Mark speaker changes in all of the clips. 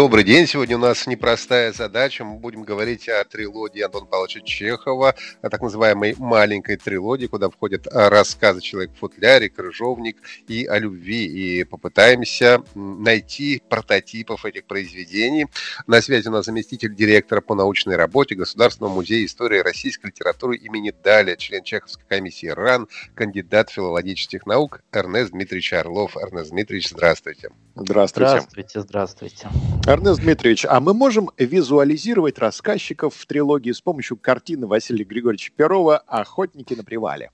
Speaker 1: Добрый день. Сегодня у нас непростая задача. Мы будем говорить о трилогии Антона Павловича Чехова, о так называемой маленькой трилогии, куда входят рассказы «Человек в футляре», «Крыжовник» и о любви. И попытаемся найти прототипов этих произведений. На связи у нас заместитель директора по научной работе Государственного музея истории российской литературы имени Даля, член Чеховской комиссии РАН, кандидат филологических наук Эрнест Дмитриевич Орлов. Эрнест Дмитриевич, здравствуйте.
Speaker 2: Здравствуйте.
Speaker 3: Здравствуйте, здравствуйте.
Speaker 2: Эрнест Дмитриевич, а мы можем визуализировать рассказчиков в трилогии с помощью картины Василия Григорьевича Перова «Охотники на привале»?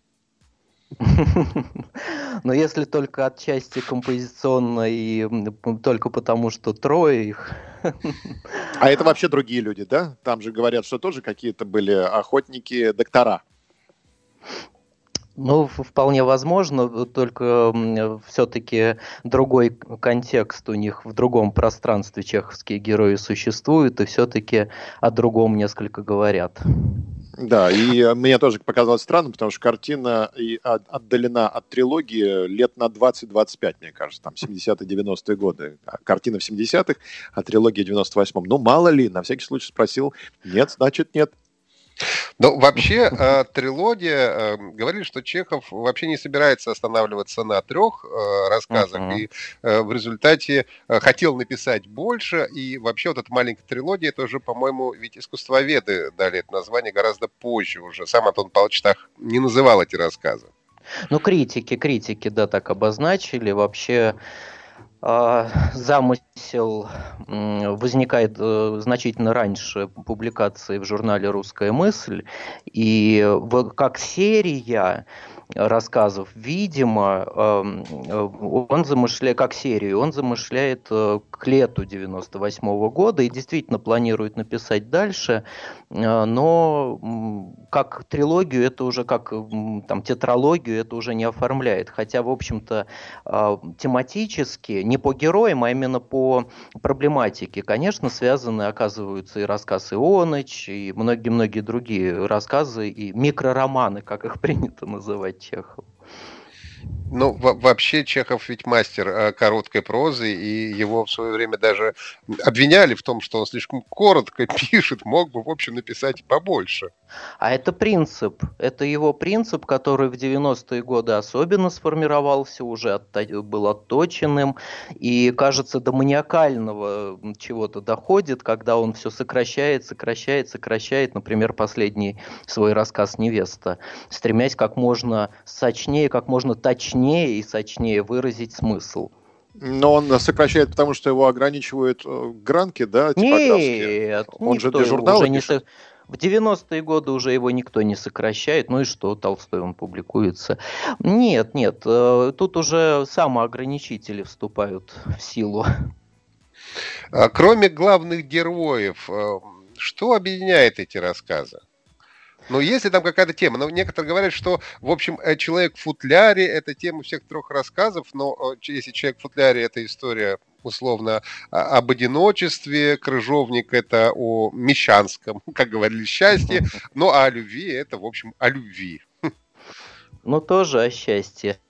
Speaker 3: Но если только отчасти композиционно и только потому, что трое их.
Speaker 2: А это вообще другие люди, да? Там же говорят, что тоже какие-то были охотники-доктора.
Speaker 3: Ну, вполне возможно, только все-таки другой контекст у них в другом пространстве чеховские герои существуют, и все-таки о другом несколько говорят.
Speaker 2: Да, и мне тоже показалось странным, потому что картина отдалена от трилогии лет на 20-25, мне кажется, там 70-е, 90-е годы. А картина в 70-х, а трилогия в 98-м. Ну, мало ли, на всякий случай спросил. Нет, значит, нет.
Speaker 1: Ну, вообще, э, трилогия, э, говорили, что Чехов вообще не собирается останавливаться на трех э, рассказах, uh-huh. и э, в результате э, хотел написать больше, и вообще вот эта маленькая трилогия, это уже, по-моему, ведь искусствоведы дали это название гораздо позже уже. Сам Антон Павлович так не называл эти рассказы.
Speaker 3: Ну, критики, критики, да, так обозначили. Вообще, замысел возникает э, значительно раньше публикации в журнале «Русская мысль», и как серия рассказов, видимо, эм, э, он замышляет, как серию, он замышляет э, к лету 98 -го года и действительно планирует написать дальше, э, но как трилогию это уже, как там тетралогию это уже не оформляет, хотя, в общем-то, тематически, не по героям, а именно по проблематике, конечно, связаны, оказываются и рассказ Ионыч, и многие-многие другие рассказы, и микророманы, как их принято называть Чехов.
Speaker 1: Ну, вообще Чехов ведь мастер э, короткой прозы, и его в свое время даже обвиняли в том, что он слишком коротко пишет, мог бы, в общем, написать побольше.
Speaker 3: А это принцип. Это его принцип, который в 90-е годы особенно сформировался, уже отто- был отточенным, и, кажется, до маниакального чего-то доходит, когда он все сокращает, сокращает, сокращает, например, последний свой рассказ «Невеста», стремясь как можно сочнее, как можно точнее точнее и сочнее выразить смысл.
Speaker 2: Но он сокращает, потому что его ограничивают э, гранки, да,
Speaker 3: Нет, он же для журнала уже не со... В 90-е годы уже его никто не сокращает. Ну и что, Толстой он публикуется. Нет, нет, э, тут уже самоограничители вступают в силу.
Speaker 1: А кроме главных героев, э, что объединяет эти рассказы? Но если там какая-то тема, но некоторые говорят, что, в общем, э, человек в футляре – это тема всех трех рассказов, но э, если человек в футляре – это история условно об одиночестве, крыжовник это о мещанском, как говорили, счастье, ну а о любви это, в общем, о любви.
Speaker 3: Ну, тоже о счастье.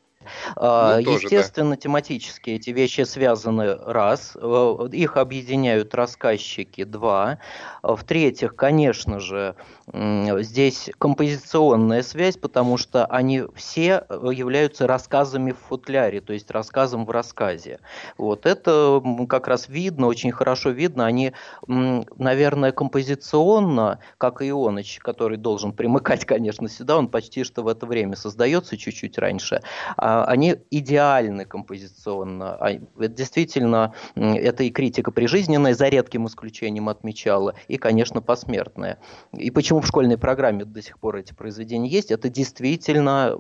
Speaker 3: Ну, Естественно, да. тематически эти вещи связаны раз, э, их объединяют рассказчики два. В-третьих, конечно же, здесь композиционная связь, потому что они все являются рассказами в футляре, то есть рассказом в рассказе. Вот это как раз видно, очень хорошо видно. Они, наверное, композиционно, как и Ионыч, который должен примыкать, конечно, сюда, он почти что в это время создается чуть-чуть раньше, а они идеальны композиционно. А, это действительно, это и критика прижизненная, за редким исключением отмечала, и, конечно, посмертная. И почему в школьной программе до сих пор эти произведения есть? Это действительно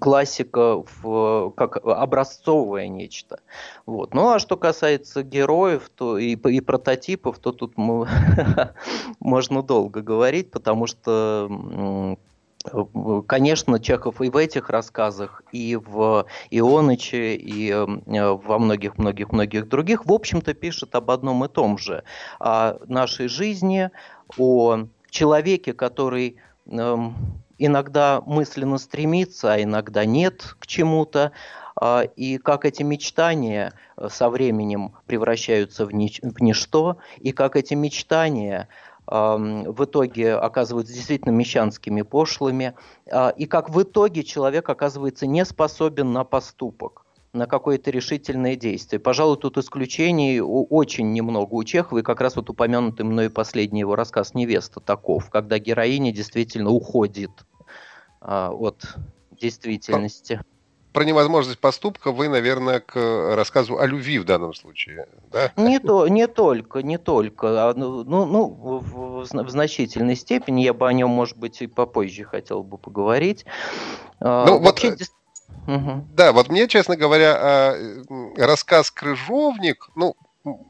Speaker 3: классика, в, как образцовое нечто. Вот. Ну а что касается героев то и, и прототипов, то тут мы, можно долго говорить, потому что Конечно, Чехов и в этих рассказах, и в Ионыче, и во многих-многих-многих других, в общем-то, пишет об одном и том же. О нашей жизни, о человеке, который эм, иногда мысленно стремится, а иногда нет к чему-то, а, и как эти мечтания э, со временем превращаются в, в ничто, и как эти мечтания в итоге оказываются действительно мещанскими пошлыми, а, и как в итоге человек оказывается не способен на поступок на какое-то решительное действие. Пожалуй, тут исключений очень немного у Чехова, и как раз вот упомянутый мной последний его рассказ «Невеста» таков, когда героиня действительно уходит а, от действительности.
Speaker 1: Про невозможность поступка вы, наверное, к рассказу о любви в данном случае, да?
Speaker 3: Не, то, не только, не только. А, ну, ну, ну в, в значительной степени я бы о нем, может быть, и попозже хотел бы поговорить.
Speaker 1: А, ну, Вообще, вот... Угу. Да, вот мне, честно говоря, а, рассказ «Крыжовник», ну,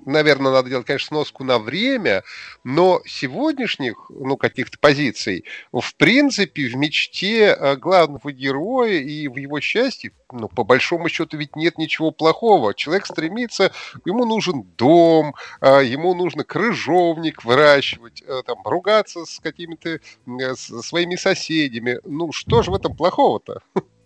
Speaker 1: наверное, надо делать, конечно, сноску на время, но сегодняшних, ну, каких-то позиций, в принципе, в мечте а, главного героя и в его счастье, ну, по большому счету, ведь нет ничего плохого. Человек стремится, ему нужен дом, ему нужно крыжовник выращивать, там, ругаться с какими-то своими соседями. Ну, что же в этом плохого-то?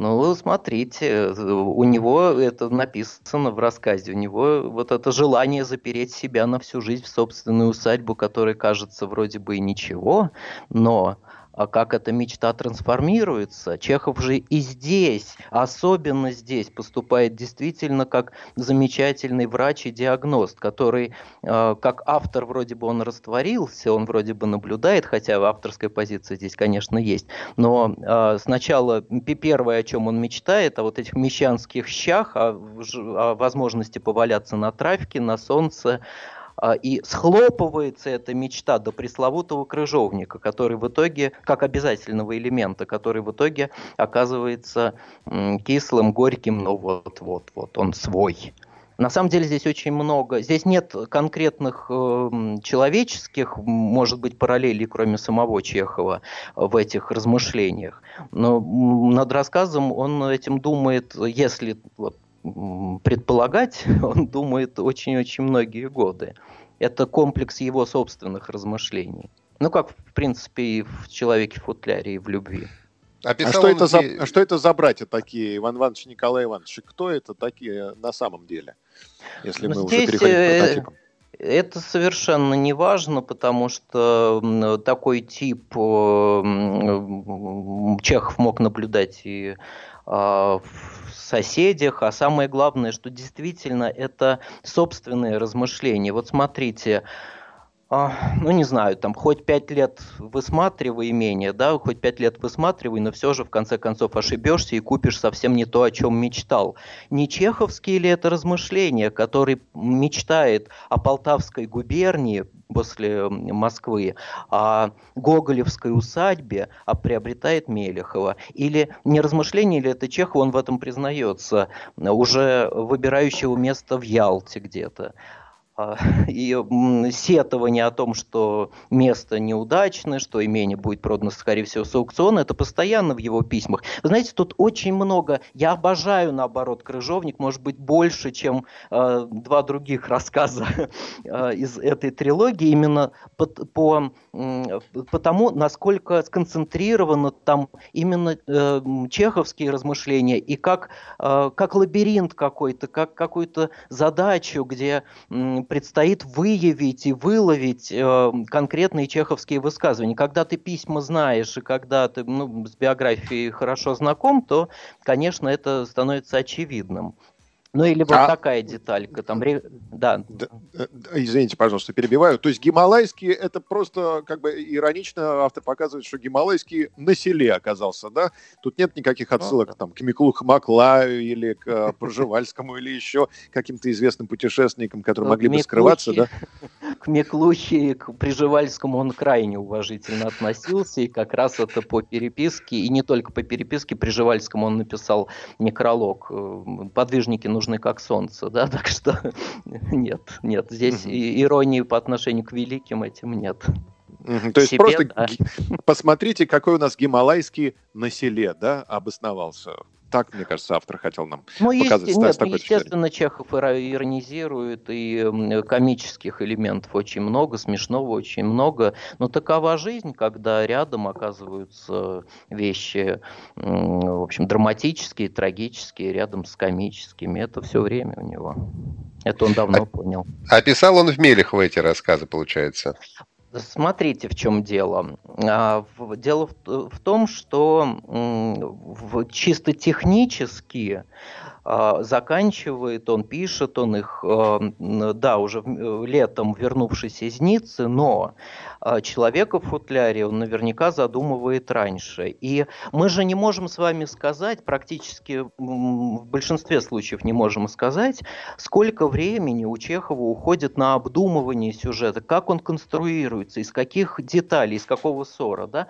Speaker 3: Ну, смотрите, у него это написано в рассказе, у него вот это желание запереть себя на всю жизнь в собственную усадьбу, которая кажется вроде бы и ничего, но как эта мечта трансформируется. Чехов же и здесь, особенно здесь, поступает действительно как замечательный врач и диагност, который, э, как автор, вроде бы он растворился, он вроде бы наблюдает, хотя авторская позиция здесь, конечно, есть, но э, сначала первое, о чем он мечтает, о вот этих мещанских щах, о, о возможности поваляться на травке, на солнце, а, и схлопывается эта мечта до пресловутого крыжовника, который в итоге, как обязательного элемента, который в итоге оказывается кислым, горьким, но вот-вот-вот он свой. На самом деле здесь очень много, здесь нет конкретных э, человеческих, может быть, параллелей, кроме самого Чехова, в этих размышлениях. Но над рассказом он этим думает, если вот, предполагать, он думает очень-очень многие годы. Это комплекс его собственных размышлений. Ну, как, в принципе, и в «Человеке-футляре», и в «Любви».
Speaker 2: А, а что, это за, а что это за братья такие, Иван Иванович и Николай Иванович? Кто это такие на самом деле, если ну, мы уже переходим к э, прототипам?
Speaker 3: Это совершенно не важно, потому что такой тип Чехов мог наблюдать и а, в соседях, а самое главное, что действительно это собственные размышления. Вот смотрите, ну не знаю, там хоть пять лет высматривай имение, да, хоть пять лет высматривай, но все же в конце концов ошибешься и купишь совсем не то, о чем мечтал. Не чеховские ли это размышления, который мечтает о Полтавской губернии, после Москвы, о Гоголевской усадьбе, а приобретает Мелехова. Или не размышление ли это Чехов, он в этом признается, уже выбирающего место в Ялте где-то. А, и сетование о том, что место неудачное, что имение будет продано, скорее всего, с аукциона, это постоянно в его письмах. Вы знаете, тут очень много, я обожаю, наоборот, «Крыжовник», может быть, больше, чем э, два других рассказа э, из этой трилогии, именно по, по, э, потому, насколько сконцентрировано там именно э, чеховские размышления, и как, э, как лабиринт какой-то, как какую-то задачу, где предстоит выявить и выловить э, конкретные чеховские высказывания. Когда ты письма знаешь и когда ты ну, с биографией хорошо знаком, то, конечно, это становится очевидным. Ну или вот а... такая деталька, там, да.
Speaker 2: да. Извините, пожалуйста, перебиваю. То есть гималайский, это просто как бы иронично автор показывает, что гималайский на селе оказался, да? Тут нет никаких отсылок ну, там, к Миклу Маклаю или к э, Проживальскому или еще каким-то известным путешественникам, которые ну, могли бы скрываться, да?
Speaker 3: К Миклухе и к Приживальскому он крайне уважительно относился, и как раз это по переписке, и не только по переписке, Приживальскому он написал некролог э, «Подвижники нужны как солнце, да, так что нет, нет, здесь угу. иронии по отношению к великим этим нет.
Speaker 2: То есть себе, просто да. посмотрите, какой у нас гималайский на селе, да, обосновался. Так, мне кажется, автор хотел нам ну, показать.
Speaker 3: Есть, нет, такой естественно, Чехов иронизирует, и комических элементов очень много, смешного очень много. Но такова жизнь, когда рядом оказываются вещи, в общем, драматические, трагические, рядом с комическими. Это все время у него. Это он давно а, понял.
Speaker 1: А писал он в Мелехово эти рассказы, получается?
Speaker 3: Смотрите, в чем дело. А, дело в том, что чисто технически заканчивает, он пишет, он их, а, да, уже летом вернувшись из Ниццы, но а, человека в футляре он наверняка задумывает раньше. И мы же не можем с вами сказать, практически в большинстве случаев не можем сказать, сколько времени у Чехова уходит на обдумывание сюжета, как он конструируется, из каких деталей, из какого ссора, да,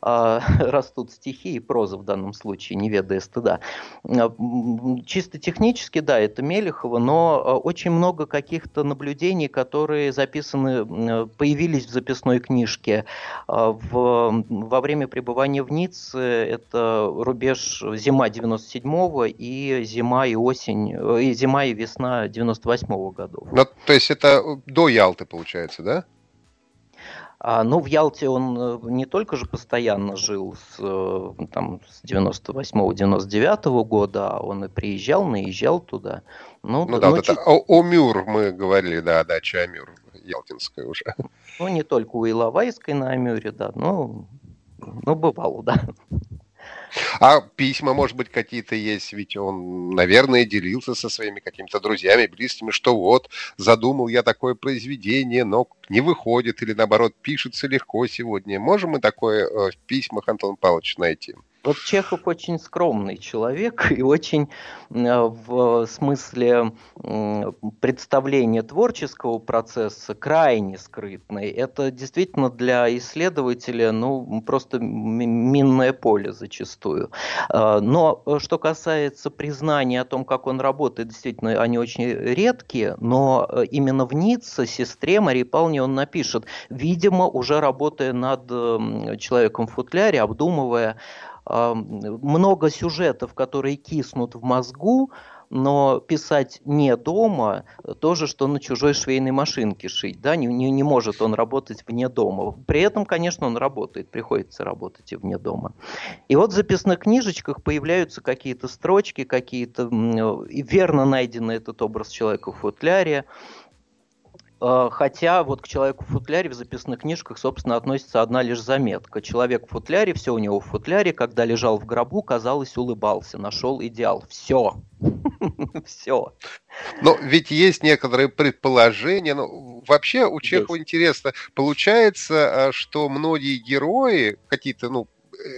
Speaker 3: растут стихи и проза в данном случае, не ведая стыда чисто технически, да, это Мелехова, но э, очень много каких-то наблюдений, которые записаны, появились в записной книжке. Э, в, во время пребывания в Ницце это рубеж зима 97-го и зима и осень, э, и зима и весна 98-го годов.
Speaker 1: Ну, то есть это до Ялты, получается, да?
Speaker 3: А, ну, в Ялте он э, не только же постоянно жил с, э, там, с 98-99 года, а он и приезжал, наезжал туда.
Speaker 1: Ну, ну да, ну, вот чуть... это Омюр мы говорили, да, дача Амюр, Ялтинская уже.
Speaker 3: Ну, не только у Иловайской на Амюре, да, но, ну, бывало, да.
Speaker 1: А письма, может быть, какие-то есть, ведь он, наверное, делился со своими какими-то друзьями, близкими, что вот, задумал я такое произведение, но не выходит, или наоборот, пишется легко сегодня. Можем мы такое э, в письмах Антон Павлович найти?
Speaker 3: Вот Чехов очень скромный человек и очень э, в смысле представления творческого процесса крайне скрытный. Это действительно для исследователя ну, просто минное поле зачастую. Э, но что касается признания о том, как он работает, действительно, они очень редкие, но э, именно в Ницце сестре Марии Павловне он напишет, видимо, уже работая над человеком в футляре, обдумывая много сюжетов, которые киснут в мозгу, но писать не дома то же, что на чужой швейной машинке шить, да, не, не, не может он работать вне дома. При этом, конечно, он работает, приходится работать и вне дома. И вот в записных книжечках появляются какие-то строчки, какие-то верно найденный этот образ человека в футляре, хотя вот к человеку в футляре в записных книжках, собственно, относится одна лишь заметка. Человек в футляре, все у него в футляре, когда лежал в гробу, казалось, улыбался, нашел идеал. Все. Все.
Speaker 1: Но ведь есть некоторые предположения. Ну, вообще у Чехова интересно. Получается, э, что многие герои, какие-то, ну,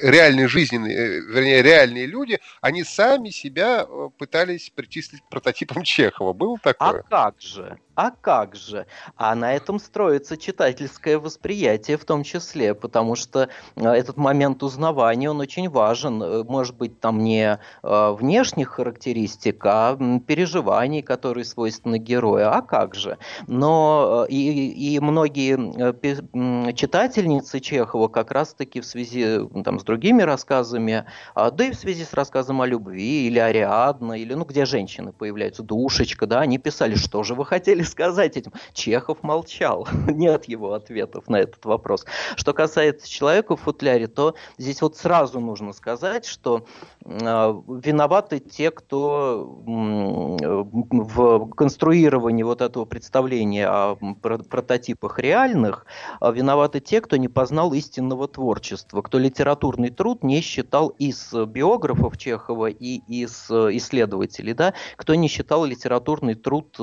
Speaker 1: реальные жизненные, э, вернее, реальные люди, они сами себя пытались причислить к прототипам Чехова. Было такое?
Speaker 3: А как же? А как же? А на этом строится читательское восприятие в том числе, потому что э, этот момент узнавания, он очень важен. Э, может быть, там не э, внешних характеристик, а переживаний, которые свойственны герою. А как же? Но и, и многие читательницы Чехова как раз-таки в связи там, с другими рассказами, а, да и в связи с рассказом о любви, или Ариадна, или ну где женщины появляются, душечка, да, они писали, что же вы хотели хотели сказать этим? Чехов молчал. Нет его ответов на этот вопрос. Что касается человека в футляре, то здесь вот сразу нужно сказать, что э, виноваты те, кто э, в конструировании вот этого представления о прототипах реальных, э, виноваты те, кто не познал истинного творчества, кто литературный труд не считал из биографов Чехова и из исследователей, да, кто не считал литературный труд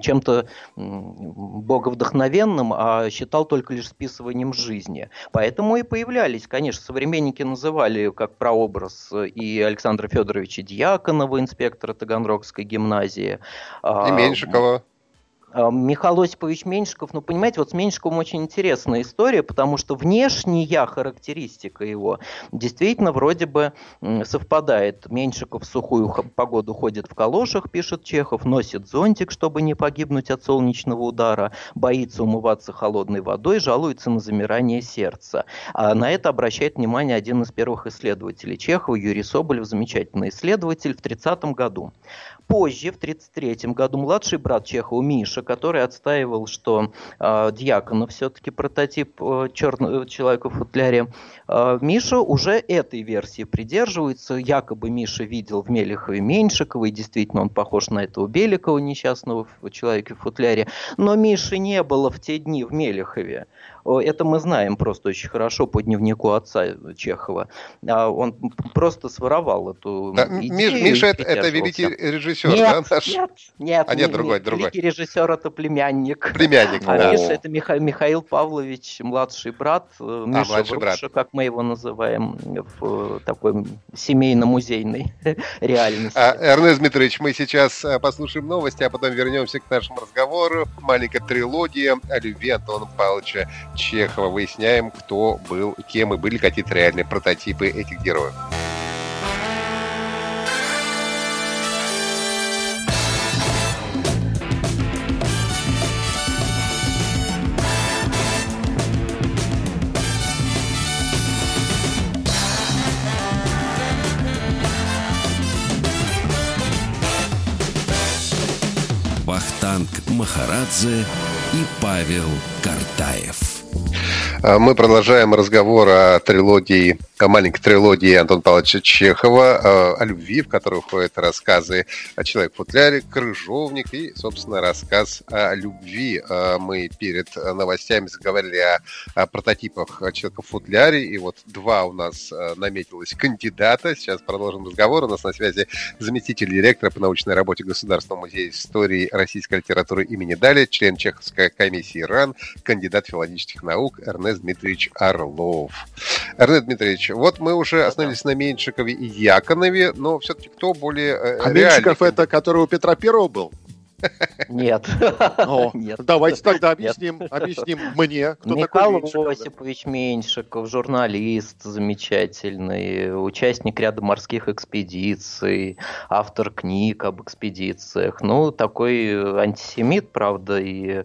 Speaker 3: чем-то боговдохновенным, а считал только лишь списыванием жизни. Поэтому и появлялись, конечно, современники называли как прообраз и Александра Федоровича Дьяконова, инспектора Таганрогской гимназии.
Speaker 1: А, и Меньшикова.
Speaker 3: А, Михаил Осипович Меньшиков, ну, понимаете, вот с Меньшиковым очень интересная история, потому что внешняя характеристика его действительно вроде бы совпадает. Меньшиков в сухую погоду ходит в калошах, пишет Чехов, носит зонтик, чтобы не погибнуть от солнечного удара, боится умываться холодной водой, жалуется на замирание сердца. А на это обращает внимание один из первых исследователей Чехова, Юрий Соболев, замечательный исследователь, в 30 году. Позже, в 1933 году, младший брат Чехова Миша, который отстаивал, что э, Дьяконов все-таки прототип э, черного человека в футляре, э, Миша уже этой версии придерживается. Якобы Миша видел в Мелехове Меньшикова, и действительно он похож на этого Беликова, несчастного человека в футляре. Но Миши не было в те дни в Мелехове. Это мы знаем просто очень хорошо по дневнику отца Чехова. А он просто своровал эту
Speaker 1: да, идею. Миша это, это великий режиссер,
Speaker 3: нет,
Speaker 1: да? Наш?
Speaker 3: Нет, нет.
Speaker 1: А нет, другой, другой.
Speaker 3: Великий режиссер это племянник.
Speaker 1: Племянник,
Speaker 3: а
Speaker 1: да.
Speaker 3: Миша это Миха, Михаил Павлович, младший брат. Э, Миша а, младший Вруша, брат. как мы его называем в э, такой семейно-музейной реальности.
Speaker 1: А, Эрнест Дмитриевич, мы сейчас э, послушаем новости, а потом вернемся к нашему разговору. Маленькая трилогия о любви Антона Павловича Чехова. Выясняем, кто был, кем и были какие-то реальные прототипы этих героев.
Speaker 4: Вахтанг Махарадзе и Павел Картаев.
Speaker 1: А мы продолжаем разговор о трилогии, маленькой трилогии Антона Павловича Чехова, а, о любви, в которой входят рассказы о человек в футляре, крыжовник и, собственно, рассказ о любви. А, мы перед новостями заговорили о, о прототипах человека в футляре, и вот два у нас наметилось кандидата. Сейчас продолжим разговор. У нас на связи заместитель директора по научной работе Государственного музея истории российской литературы имени Дали, член Чеховской комиссии РАН, кандидат филологических наук Эрнест Дмитриевич Орлов. Эрнест Дмитриевич, вот мы уже остановились на Меньшикове и Яконове, но все-таки кто более э,
Speaker 2: А Меньшиков это, который у Петра Первого был?
Speaker 3: Нет.
Speaker 2: О, Нет. Давайте тогда объясним, Нет. объясним мне,
Speaker 3: кто Михаил такой Меньшиков. Осипович Меньшиков, журналист замечательный, участник ряда морских экспедиций, автор книг об экспедициях. Ну, такой антисемит, правда, и,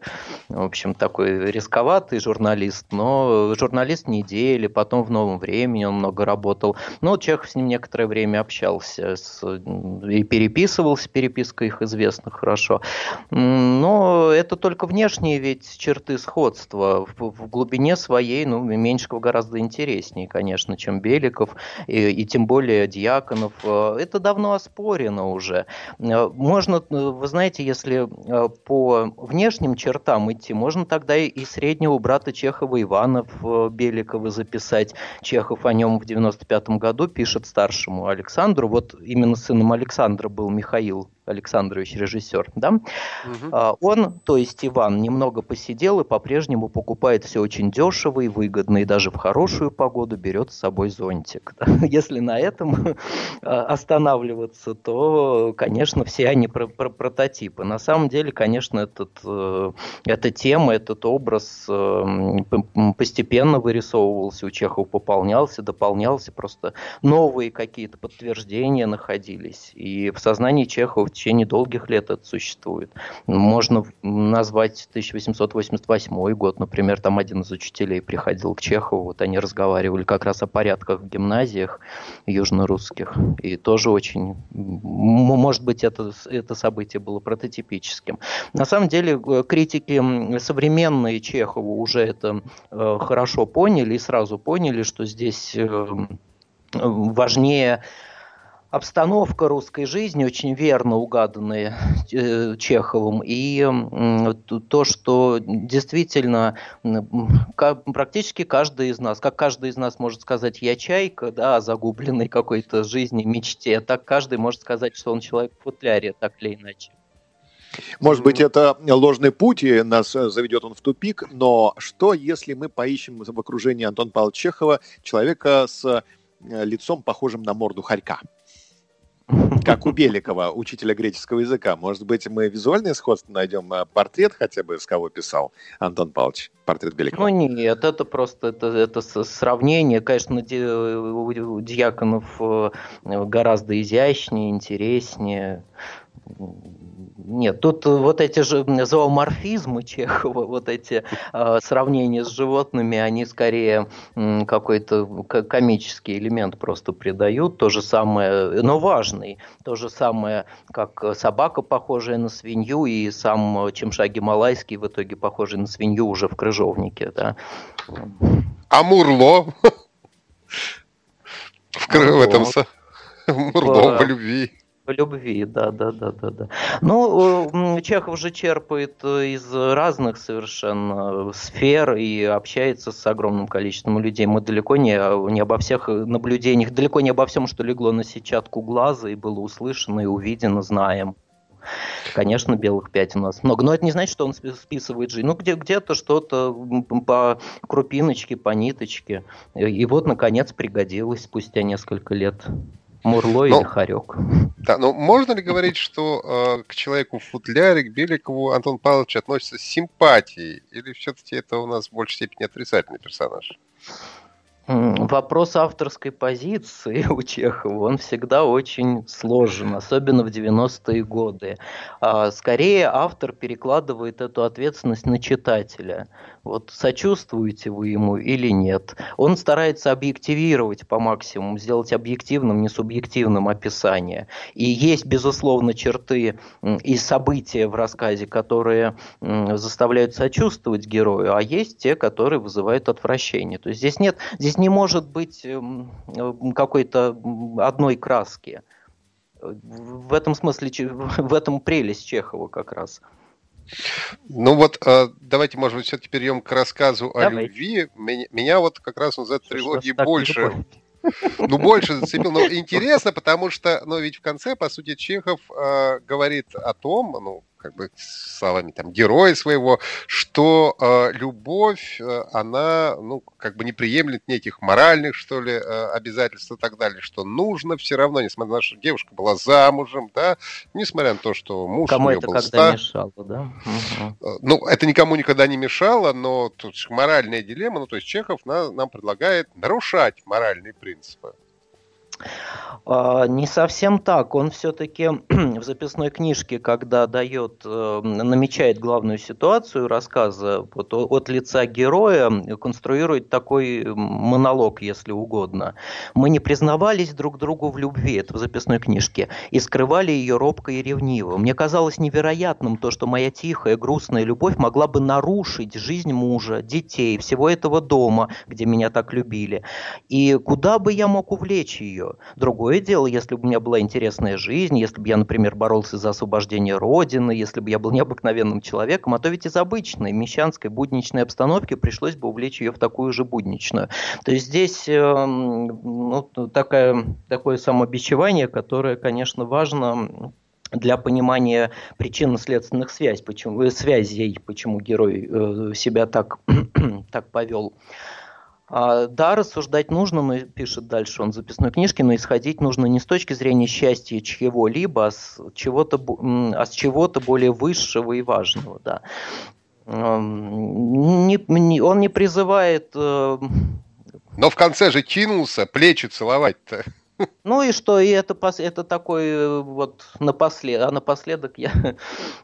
Speaker 3: в общем, такой рисковатый журналист, но журналист недели, потом в «Новом времени» он много работал. Ну, Чехов с ним некоторое время общался с, и переписывался, переписка их известна хорошо. Но это только внешние ведь черты сходства. В, в глубине своей, ну, Меньшиков гораздо интереснее, конечно, чем Беликов, и, и тем более Дьяконов. Э, это давно оспорено уже. Э, можно, э, вы знаете, если по внешним чертам идти, можно тогда и среднего брата Чехова Ивана в Беликова записать. Чехов о нем в 95 году пишет старшему Александру. Вот именно сыном Александра был Михаил Александрович, режиссер, да, угу. он, то есть Иван, немного посидел и по-прежнему покупает все очень дешево и выгодно, и даже в хорошую погоду берет с собой зонтик. Да? Если на этом а, останавливаться, то, конечно, все они про про прототипы. На самом деле, конечно, этот, э, эта тема, этот образ э, постепенно вырисовывался, у Чехова пополнялся, дополнялся, просто новые какие-то подтверждения находились. И в сознании Чехова течение долгих лет это существует. Можно назвать 1888 год, например, там один из учителей приходил к Чехову, вот они разговаривали как раз о порядках в гимназиях южно-русских, и тоже очень, может быть, это, это событие было прототипическим. На самом деле, э, критики современные Чехову уже это э, хорошо поняли и сразу поняли, что здесь э, важнее обстановка русской жизни очень верно угаданная э, Чеховым, и то, что действительно практически каждый из нас, как каждый из нас может сказать «я чайка», да, о загубленной какой-то жизни, мечте, так каждый может сказать, что он человек в футляре, так или иначе.
Speaker 2: Может быть, это ложный путь, и нас э, заведет он в тупик, но что, если мы поищем в окружении Антона Павловича Чехова человека с э, лицом, похожим на морду хорька? Как у Беликова, учителя греческого языка. Может быть, мы визуальное сходство найдем, а портрет хотя бы, с кого писал Антон Павлович, портрет Беликова?
Speaker 3: Ну нет, это просто это, это сравнение. Конечно, у Дьяконов э, гораздо изящнее, интереснее. Нет, тут вот эти же зооморфизмы Чехова, вот эти э, сравнения с животными, они скорее э, какой-то комический элемент просто придают. То же самое, но важный. То же самое, как собака, похожая на свинью, и сам Чемша Гималайский в итоге похожий на свинью уже в крыжовнике. Да.
Speaker 1: А Мурло? В, в этом... Мурло в любви.
Speaker 3: Любви, да, да, да, да, да. Ну, Чехов же черпает э, из разных совершенно сфер и общается с огромным количеством людей. Мы далеко не, не обо всех наблюдениях, далеко не обо всем, что легло на сетчатку глаза и было услышано и увидено, знаем. Конечно, белых пятен у нас много. Но это не значит, что он списывает жизнь. Ну, где, где-то что-то по крупиночке, по ниточке. И вот, наконец, пригодилось спустя несколько лет. Мурло но, или Харек.
Speaker 1: Да, но можно ли говорить, что э, к человеку в футляре, к Беликову Антон Павлович относится с симпатией? Или все-таки это у нас в большей степени отрицательный персонаж?
Speaker 3: Вопрос авторской позиции у Чехова, он всегда очень сложен, особенно в 90-е годы. А, скорее автор перекладывает эту ответственность на читателя. Вот сочувствуете вы ему или нет. Он старается объективировать по максимуму, сделать объективным, не субъективным описание. И есть, безусловно, черты и события в рассказе, которые заставляют сочувствовать герою, а есть те, которые вызывают отвращение. То есть здесь нет, здесь не может быть эм, какой-то одной краски. В этом смысле, в этом прелесть Чехова как раз.
Speaker 1: Ну вот, э, давайте, может быть, все-таки перейдем к рассказу Давай. о любви. Меня, меня вот как раз он за трилогии больше... Ну, больше зацепил. Но интересно, потому что, ну, ведь в конце, по сути, Чехов э, говорит о том, ну, как бы словами там героя своего, что э, любовь, э, она, ну, как бы не приемлет неких моральных, что ли, э, обязательств и так далее, что нужно все равно, несмотря на то, что девушка была замужем, да, несмотря на то, что муж
Speaker 3: Кому
Speaker 1: у
Speaker 3: нее это
Speaker 1: был
Speaker 3: когда ста... мешало, да?
Speaker 1: Угу. Ну, это никому никогда не мешало, но тут моральная дилемма, ну, то есть Чехов на, нам предлагает нарушать моральные принципы.
Speaker 3: А, не совсем так. Он все-таки в записной книжке, когда дает, э, намечает главную ситуацию рассказа вот, от лица героя, конструирует такой монолог, если угодно. Мы не признавались друг другу в любви, это в записной книжке, и скрывали ее робко и ревниво. Мне казалось невероятным то, что моя тихая, грустная любовь могла бы нарушить жизнь мужа, детей, всего этого дома, где меня так любили. И куда бы я мог увлечь ее? Ее. Другое дело, если бы у меня была интересная жизнь, если бы я, например, боролся за освобождение Родины, если бы я был необыкновенным человеком, а то ведь из обычной мещанской будничной обстановки пришлось бы увлечь ее в такую же будничную. То есть здесь э, ну, такая, такое самобичевание, которое, конечно, важно для понимания причинно-следственных связей, почему, связей, почему герой э, себя так, так повел. А, да, рассуждать нужно, но пишет дальше он в записной книжке, но исходить нужно не с точки зрения счастья чьего-либо, а с чего-то, а с чего-то более высшего и важного. Да. Не, не, он не призывает... Э,
Speaker 1: но в конце же кинулся плечи целовать-то.
Speaker 3: Ну и что, и это, это такой э, вот напоследок, а напоследок я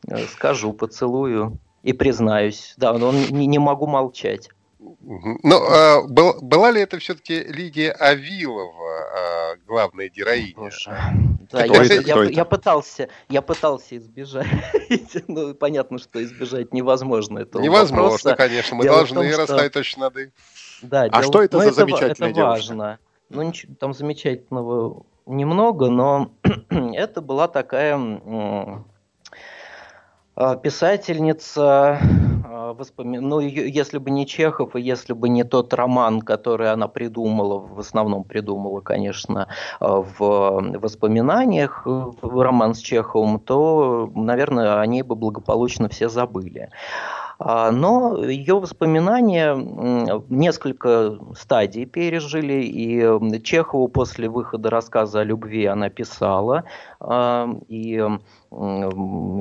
Speaker 3: э, скажу, поцелую и признаюсь. Да, он не, не могу молчать.
Speaker 1: Ну, а, был, была ли это все-таки Лидия Авилова, а, главная героиня?
Speaker 3: Да, я, я, я, пытался, я пытался избежать. ну, понятно, что избежать невозможно этого
Speaker 1: Невозможно, вопроса. конечно. Мы Дело должны том, расставить что... точно нады.
Speaker 3: Да, а дело... что это ну, за это, замечательная это девушка? важно. Ну, ничего, там замечательного немного, но это была такая а, писательница, воспомин... ну, если бы не Чехов, и если бы не тот роман, который она придумала, в основном придумала, конечно, а, в воспоминаниях, роман с Чеховым, то, наверное, о ней бы благополучно все забыли. А, но ее воспоминания несколько стадий пережили, и Чехову после выхода рассказа о любви она писала, и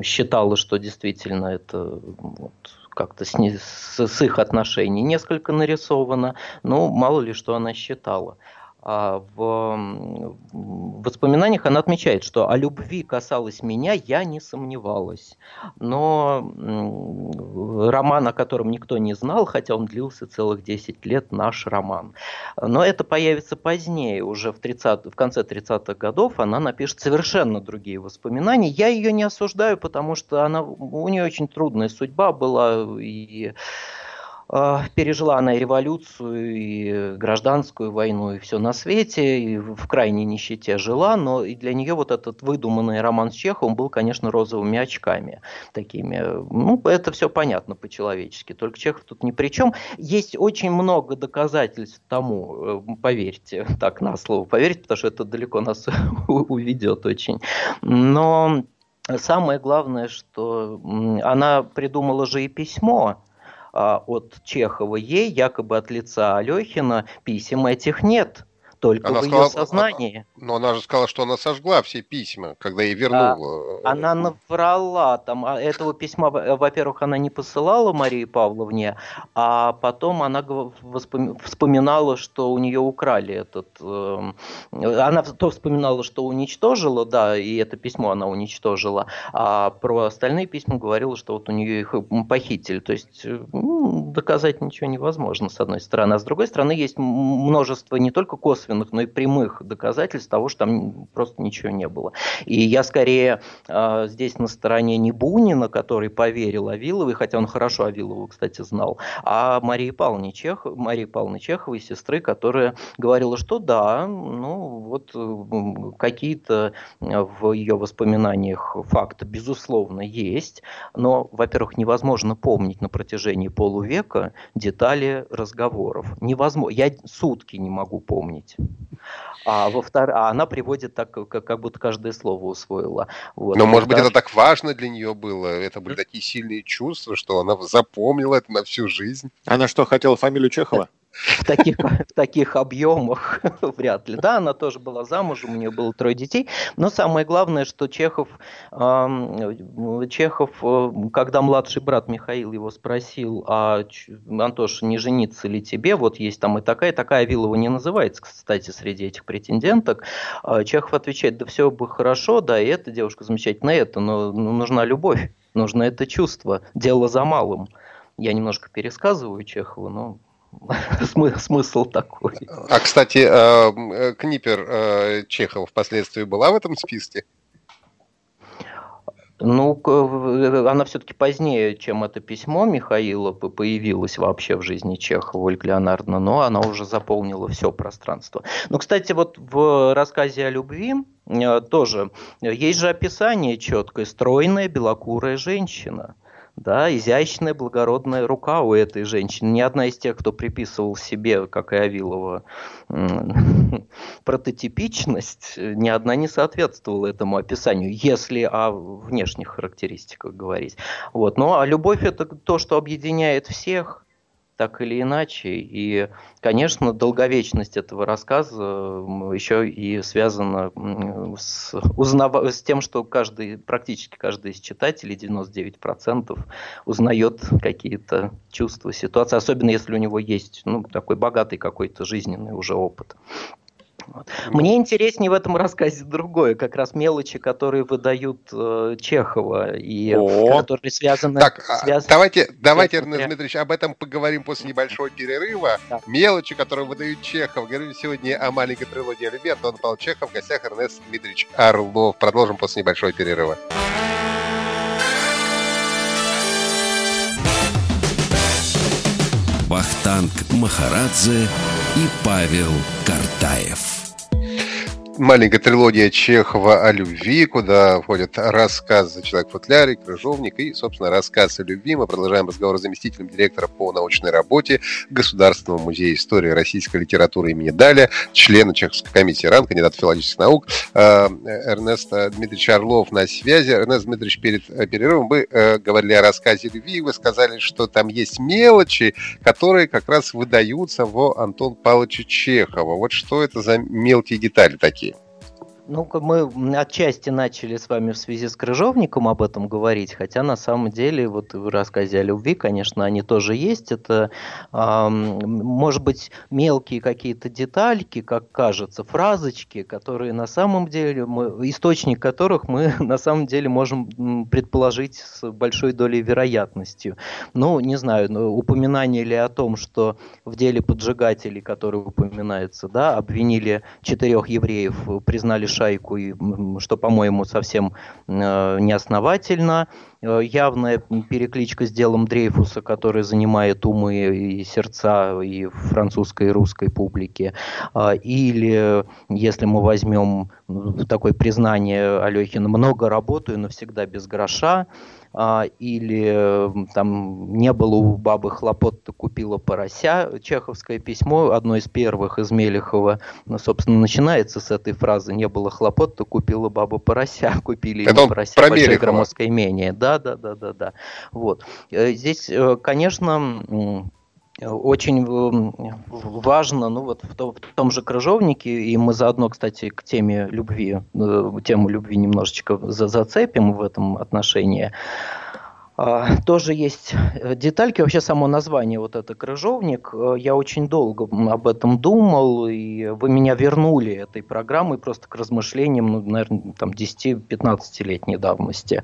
Speaker 3: считала, что действительно это вот, как-то с, с, с их отношений несколько нарисовано, но мало ли что она считала. А в воспоминаниях она отмечает, что о любви касалось меня, я не сомневалась. Но роман, о котором никто не знал, хотя он длился целых 10 лет, наш роман. Но это появится позднее, уже в, 30, в конце 30-х годов она напишет совершенно другие воспоминания. Я ее не осуждаю, потому что она, у нее очень трудная судьба была, и пережила она и революцию, и гражданскую войну, и все на свете, и в крайней нищете жила, но и для нее вот этот выдуманный роман с Чеховым был, конечно, розовыми очками такими. Ну, это все понятно по-человечески, только Чехов тут ни при чем. Есть очень много доказательств тому, э, поверьте, так на слово поверьте, потому что это далеко нас уведет очень. Но самое главное, что она придумала же и письмо, а, от Чехова ей, якобы от лица Алехина, писем этих нет только она в сказала, ее сознании.
Speaker 1: Но она же сказала, что она сожгла все письма, когда ей вернула.
Speaker 3: А, она наврала. Там, а этого письма, во-первых, она не посылала Марии Павловне, а потом она вспоминала, что у нее украли этот... Э, она то вспоминала, что уничтожила, да, и это письмо она уничтожила, а про остальные письма говорила, что вот у нее их похитили. То есть ну, доказать ничего невозможно, с одной стороны. А с другой стороны, есть множество не только косвенных косвенных, но и прямых доказательств того, что там просто ничего не было. И я скорее э, здесь на стороне не Бунина, который поверил Авиловой, хотя он хорошо Авилову, кстати, знал, а Марии Павловны, Чех... Марии Павловны Чеховой, сестры, которая говорила, что да, ну вот какие-то в ее воспоминаниях факты, безусловно, есть, но, во-первых, невозможно помнить на протяжении полувека детали разговоров. Невозможно. Я сутки не могу помнить. А, во втор... а она приводит так, как, как будто каждое слово усвоила.
Speaker 1: Вот. Но, может быть, это так важно для нее было? Это были такие сильные чувства, что она запомнила это на всю жизнь?
Speaker 2: Она что, хотела фамилию Чехова?
Speaker 3: В таких, в таких объемах вряд ли. Да, она тоже была замужем, у нее было трое детей, но самое главное, что Чехов, э, Чехов, когда младший брат Михаил его спросил, а Антош, не жениться ли тебе, вот есть там и такая, такая Вилова не называется, кстати, среди этих претенденток, а Чехов отвечает, да все бы хорошо, да, и эта девушка замечательная, это, но нужна любовь, нужно это чувство, дело за малым. Я немножко пересказываю Чехова, но смысл такой.
Speaker 1: А, кстати, э, э, Книпер э, Чехова впоследствии была в этом списке?
Speaker 3: Ну, она все-таки позднее, чем это письмо Михаила появилась вообще в жизни Чехова, Ольга Леонардовна, но она уже заполнила все пространство. Ну, кстати, вот в рассказе о любви тоже есть же описание четкое, стройная белокурая женщина – да, изящная, благородная рука у этой женщины. Ни одна из тех, кто приписывал себе, как и Авилова, прототипичность, ни одна не соответствовала этому описанию, если о внешних характеристиках говорить. Вот. Ну, а любовь – это то, что объединяет всех – так или иначе. И, конечно, долговечность этого рассказа еще и связана с, узнав... с тем, что каждый, практически каждый из читателей, 99%, узнает какие-то чувства, ситуации, особенно если у него есть ну, такой богатый какой-то жизненный уже опыт. Вот. Мне интереснее в этом рассказе другое, как раз мелочи, которые выдают э, Чехова и О. которые связаны.
Speaker 1: Так, а, связаны давайте, давайте, Эрнест Дмитриевич, об этом поговорим после небольшого перерыва. Да. Мелочи, которые выдают Чехов. Говорим сегодня о маленькой трилогии о любви. Антон Павел Чехов, в гостях Эрнест Дмитриевич Орлов. Продолжим после небольшого перерыва.
Speaker 4: Вахтанг Махарадзе и Павел Картаев.
Speaker 1: Маленькая трилогия Чехова о любви, куда входят рассказ за человек в футляре», «Крыжовник» и, собственно, рассказ о любви. Мы продолжаем разговор с заместителем директора по научной работе Государственного музея истории российской литературы имени Даля, члена Чеховской комиссии РАН, кандидат филологических наук э, Эрнест Дмитриевич Орлов на связи. Эрнест Дмитриевич, перед перерывом вы э, говорили о рассказе любви, вы сказали, что там есть мелочи, которые как раз выдаются в Антон Павловича Чехова. Вот что это за мелкие детали такие?
Speaker 3: Ну, мы отчасти начали с вами в связи с крыжовником об этом говорить, хотя на самом деле вот в рассказе о любви, конечно, они тоже есть. Это, э, может быть, мелкие какие-то детальки, как кажется, фразочки, которые на самом деле, мы, источник которых мы на самом деле можем предположить с большой долей вероятностью. Ну, не знаю, ну, упоминание ли о том, что в деле поджигателей, который упоминается, да, обвинили четырех евреев, признали шайку, что, по-моему, совсем э, неосновательно. Э, явная перекличка с делом Дрейфуса, который занимает умы и сердца и французской, и русской публики. А, или, если мы возьмем такое признание Алехина, много работаю, но всегда без гроша, или там не было у бабы хлопот, то купила порося. Чеховское письмо, одно из первых из Мелехова, ну, собственно, начинается с этой фразы «не было хлопот, то купила баба порося». Купили ему порося,
Speaker 1: про большое громоздкое
Speaker 3: имение. Да, да, да, да, да. Вот. Э, здесь, э, конечно, очень важно, ну вот в том, в том же крыжовнике, и мы заодно, кстати, к теме любви, э, тему любви немножечко зацепим в этом отношении. А, тоже есть э, детальки, вообще само название вот это «Крыжовник». Э, я очень долго об этом думал, и вы меня вернули этой программой просто к размышлениям, ну, наверное, там 10-15-летней давности.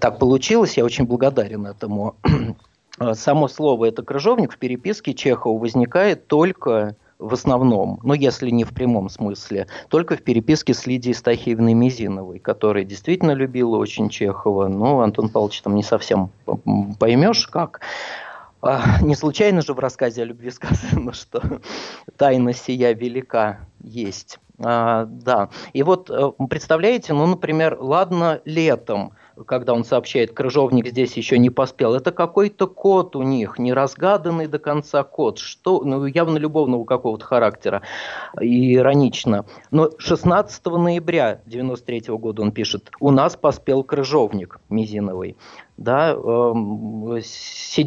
Speaker 3: Так получилось, я очень благодарен этому. Э, само слово это крыжовник в переписке Чехова возникает только в основном, ну если не в прямом смысле, только в переписке с Лидией Стахиевной Мизиновой, которая действительно любила очень Чехова, но Антон Павлович там не совсем поймешь как. А, не случайно же в рассказе о любви сказано, что тайна сия велика есть. А, да. И вот э, представляете, ну, например, ладно летом, когда он сообщает, крыжовник здесь еще не поспел, это какой-то код у них, неразгаданный до конца код, что, ну, явно любовного какого-то характера, и иронично. Но 16 ноября 93 года он пишет, у нас поспел крыжовник Мизиновый. Да, 7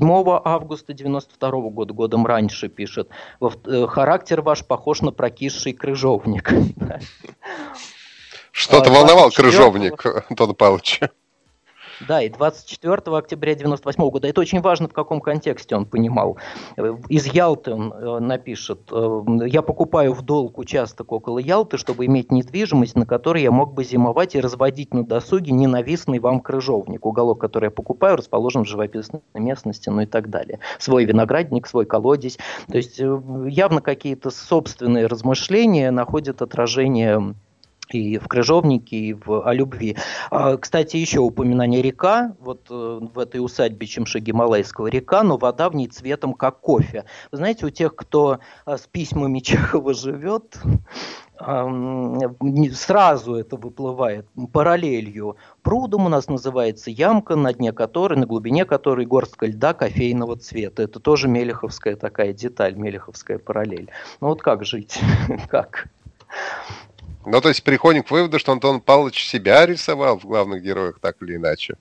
Speaker 3: эм, августа 92 года, годом раньше пишет, э, характер ваш похож на прокисший крыжовник.
Speaker 1: Что-то а, волновал крыжовник Антона Павловича.
Speaker 3: Да, и 24 октября 98 года. Это очень важно, в каком контексте он понимал. Из Ялты он э, напишет, э, я покупаю в долг участок около Ялты, чтобы иметь недвижимость, на которой я мог бы зимовать и разводить на досуге ненавистный вам крыжовник. Уголок, который я покупаю, расположен в живописной местности, ну и так далее. Свой виноградник, свой колодец. То есть э, явно какие-то собственные размышления находят отражение и в Крыжовнике, и в, о любви. А, кстати, еще упоминание река, вот э, в этой усадьбе Чемши-Гималайского река, но вода в ней цветом как кофе. Вы знаете, у тех, кто а, с письмами Чехова живет, сразу это выплывает параллелью. Прудом у нас называется ямка, на дне которой, на глубине которой горстка льда кофейного цвета. Это тоже мелеховская такая деталь, мелеховская параллель. Ну вот как жить? Как?
Speaker 1: Ну, то есть приходим к выводу, что Антон Павлович себя рисовал в главных героях так или иначе.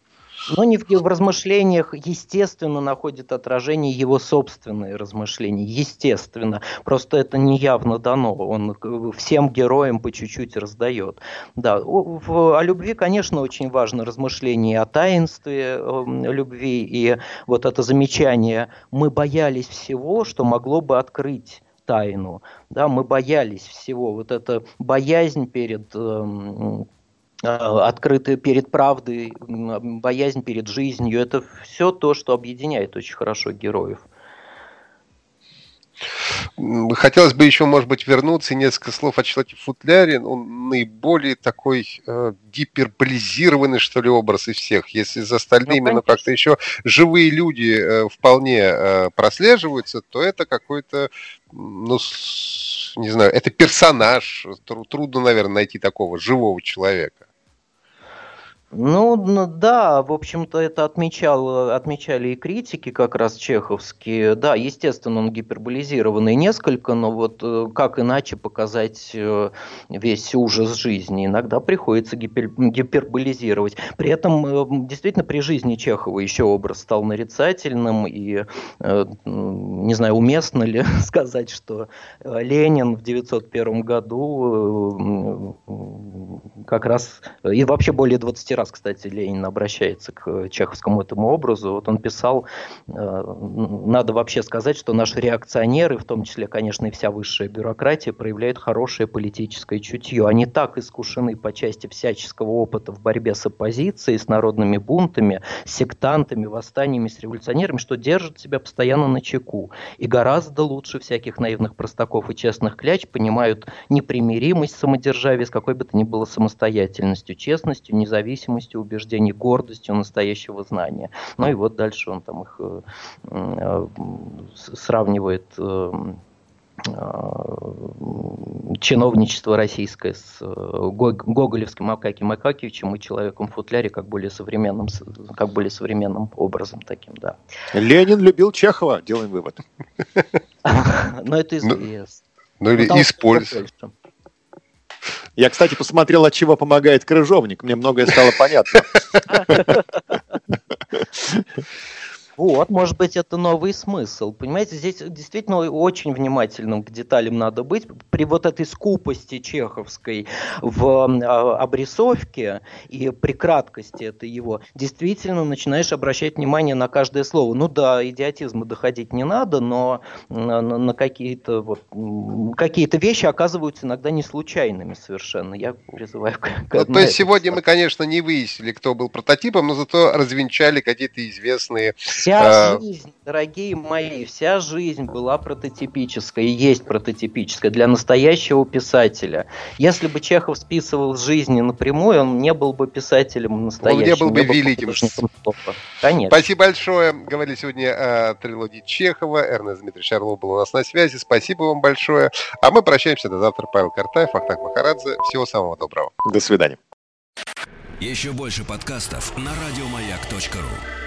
Speaker 3: Но не в, в размышлениях, естественно, находит отражение его собственные размышления. Естественно. Просто это не явно дано. Он всем героям по чуть-чуть раздает. Да, в, о любви, конечно, очень важно размышление о таинстве э, любви. И вот это замечание «мы боялись всего, что могло бы открыть тайну. Да, мы боялись всего. Вот эта боязнь перед эм, э, перед правдой, боязнь перед жизнью, это все то, что объединяет очень хорошо героев.
Speaker 1: Хотелось бы еще, может быть, вернуться и несколько слов о человеке футляре. Он наиболее такой э, гиперболизированный, что ли, образ из всех. Если за остальными, ну, ну как-то еще живые люди э, вполне э, прослеживаются, то это какой-то, ну, не знаю, это персонаж. Трудно, наверное, найти такого живого человека.
Speaker 3: Ну, да, в общем-то, это отмечал, отмечали и критики как раз чеховские. Да, естественно, он гиперболизированный несколько, но вот э, как иначе показать э, весь ужас жизни? Иногда приходится гипер, гиперболизировать. При этом, э, действительно, при жизни Чехова еще образ стал нарицательным, и не знаю, уместно ли сказать, что Ленин в 1901 году как раз, и вообще более 20 раз кстати, Ленин обращается к чеховскому этому образу. Вот он писал, э, надо вообще сказать, что наши реакционеры, в том числе, конечно, и вся высшая бюрократия, проявляют хорошее политическое чутье. Они так искушены по части всяческого опыта в борьбе с оппозицией, с народными бунтами, с сектантами, восстаниями, с революционерами, что держат себя постоянно на чеку. И гораздо лучше всяких наивных простаков и честных кляч понимают непримиримость самодержавия с какой бы то ни было самостоятельностью, честностью, независимостью убеждений, гордостью настоящего знания. Ну и вот дальше он там их э, э, сравнивает э, чиновничество российское с Гоголевским Акакием Акакевичем и человеком в футляре как более современным, как более современным образом таким, да.
Speaker 2: Ленин любил Чехова, делаем вывод.
Speaker 3: Но это ну, известно.
Speaker 1: Ну или используем.
Speaker 2: Я, кстати, посмотрел, от чего помогает крыжовник. Мне многое стало понятно.
Speaker 3: Вот, может быть, это новый смысл. Понимаете, здесь действительно очень внимательным к деталям надо быть. При вот этой скупости чеховской в а, обрисовке и при краткости это его, действительно начинаешь обращать внимание на каждое слово. Ну да, идиотизма доходить не надо, но на, на какие-то вот, какие-то вещи оказываются иногда не случайными совершенно. Я призываю
Speaker 1: к ну, То есть сегодня мы, конечно, не выяснили, кто был прототипом, но зато развенчали какие-то известные
Speaker 3: Вся а... жизнь, дорогие мои, вся жизнь была прототипическая и есть прототипическая для настоящего писателя. Если бы Чехов списывал с жизни напрямую, он не был бы писателем настоящим. Он
Speaker 1: не был бы не великим.
Speaker 3: Конечно.
Speaker 1: Спасибо большое. Говорили сегодня о трилогии Чехова. Эрнест Дмитрий Шарлов был у нас на связи. Спасибо вам большое. А мы прощаемся до завтра. Павел Картаев, Ахтак Махарадзе. Всего самого доброго.
Speaker 2: До свидания.
Speaker 4: Еще больше подкастов на радиомаяк.ру